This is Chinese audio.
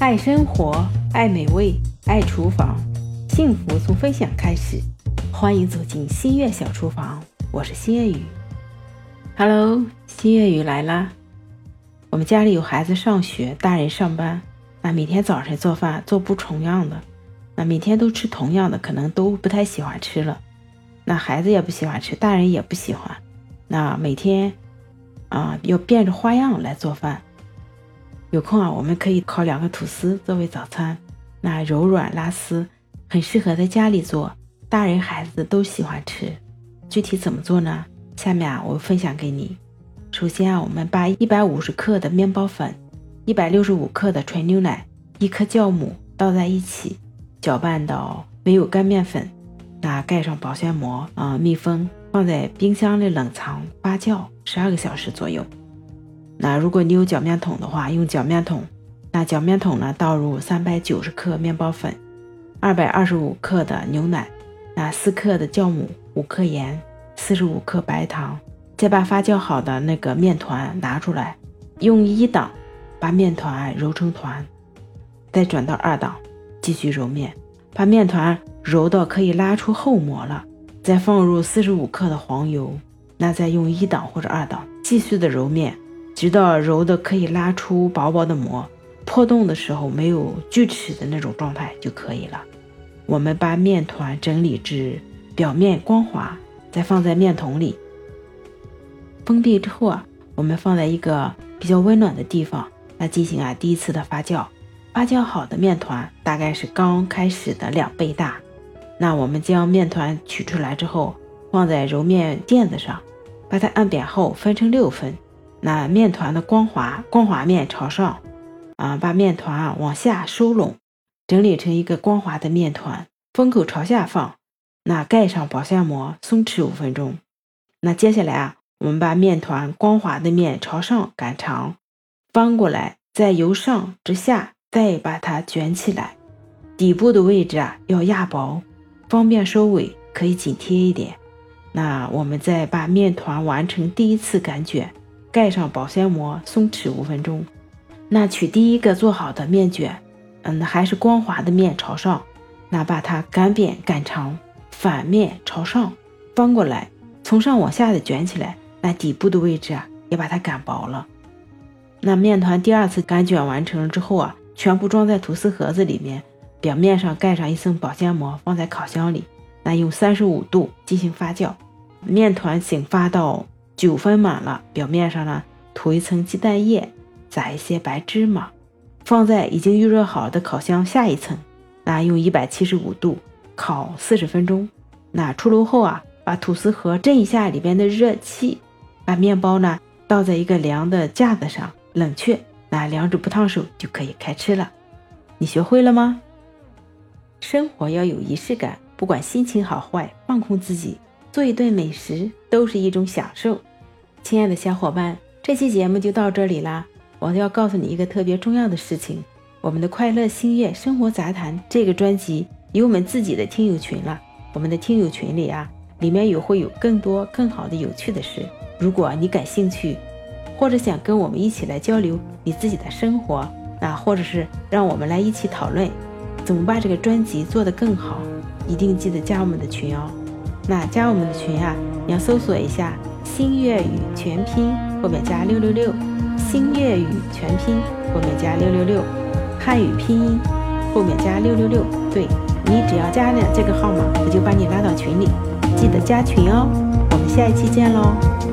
爱生活，爱美味，爱厨房，幸福从分享开始。欢迎走进新月小厨房，我是新月雨。Hello，新月雨来啦。我们家里有孩子上学，大人上班，那每天早晨做饭做不重样的，那每天都吃同样的，可能都不太喜欢吃了。那孩子也不喜欢吃，大人也不喜欢。那每天啊，要变着花样来做饭。有空啊，我们可以烤两个吐司作为早餐，那柔软拉丝，很适合在家里做，大人孩子都喜欢吃。具体怎么做呢？下面啊，我分享给你。首先啊，我们把一百五十克的面包粉、一百六十五克的纯牛奶、一颗酵母倒在一起，搅拌到没有干面粉，那盖上保鲜膜啊，密封，放在冰箱里冷藏发酵十二个小时左右。那如果你有搅面桶的话，用搅面桶。那搅面桶呢，倒入三百九十克面包粉，二百二十五克的牛奶，那四克的酵母，五克盐，四十五克白糖。再把发酵好的那个面团拿出来，用一档把面团揉成团，再转到二档，继续揉面，把面团揉到可以拉出厚膜了，再放入四十五克的黄油。那再用一档或者二档继续的揉面。直到揉的可以拉出薄薄的膜，破洞的时候没有锯齿的那种状态就可以了。我们把面团整理至表面光滑，再放在面桶里封闭之后啊，我们放在一个比较温暖的地方来进行啊第一次的发酵。发酵好的面团大概是刚开始的两倍大。那我们将面团取出来之后，放在揉面垫子上，把它按扁后分成六份。那面团的光滑，光滑面朝上，啊，把面团啊往下收拢，整理成一个光滑的面团，封口朝下放，那盖上保鲜膜，松弛五分钟。那接下来啊，我们把面团光滑的面朝上擀长，翻过来，再由上至下再把它卷起来，底部的位置啊要压薄，方便收尾，可以紧贴一点。那我们再把面团完成第一次擀卷。盖上保鲜膜，松弛五分钟。那取第一个做好的面卷，嗯，还是光滑的面朝上，那把它擀扁擀长，反面朝上翻过来，从上往下的卷起来。那底部的位置啊，也把它擀薄了。那面团第二次擀卷完成之后啊，全部装在吐司盒子里面，表面上盖上一层保鲜膜，放在烤箱里，那用三十五度进行发酵。面团醒发到。九分满了，表面上呢涂一层鸡蛋液，撒一些白芝麻，放在已经预热好的烤箱下一层，那用一百七十五度烤四十分钟。那出炉后啊，把吐司盒震一下里边的热气，把面包呢倒在一个凉的架子上冷却，那凉着不烫手就可以开吃了。你学会了吗？生活要有仪式感，不管心情好坏，放空自己，做一顿美食都是一种享受。亲爱的小伙伴，这期节目就到这里啦！我要告诉你一个特别重要的事情：我们的《快乐星月生活杂谈》这个专辑有我们自己的听友群了。我们的听友群里啊，里面有会有更多更好的有趣的事。如果你感兴趣，或者想跟我们一起来交流你自己的生活，那或者是让我们来一起讨论怎么把这个专辑做得更好，一定记得加我们的群哦。那加我们的群啊，你要搜索一下。新粤语全拼后面加六六六，新粤语全拼后面加六六六，汉语拼音后面加六六六。对你只要加了这个号码，我就把你拉到群里，记得加群哦。我们下一期见喽。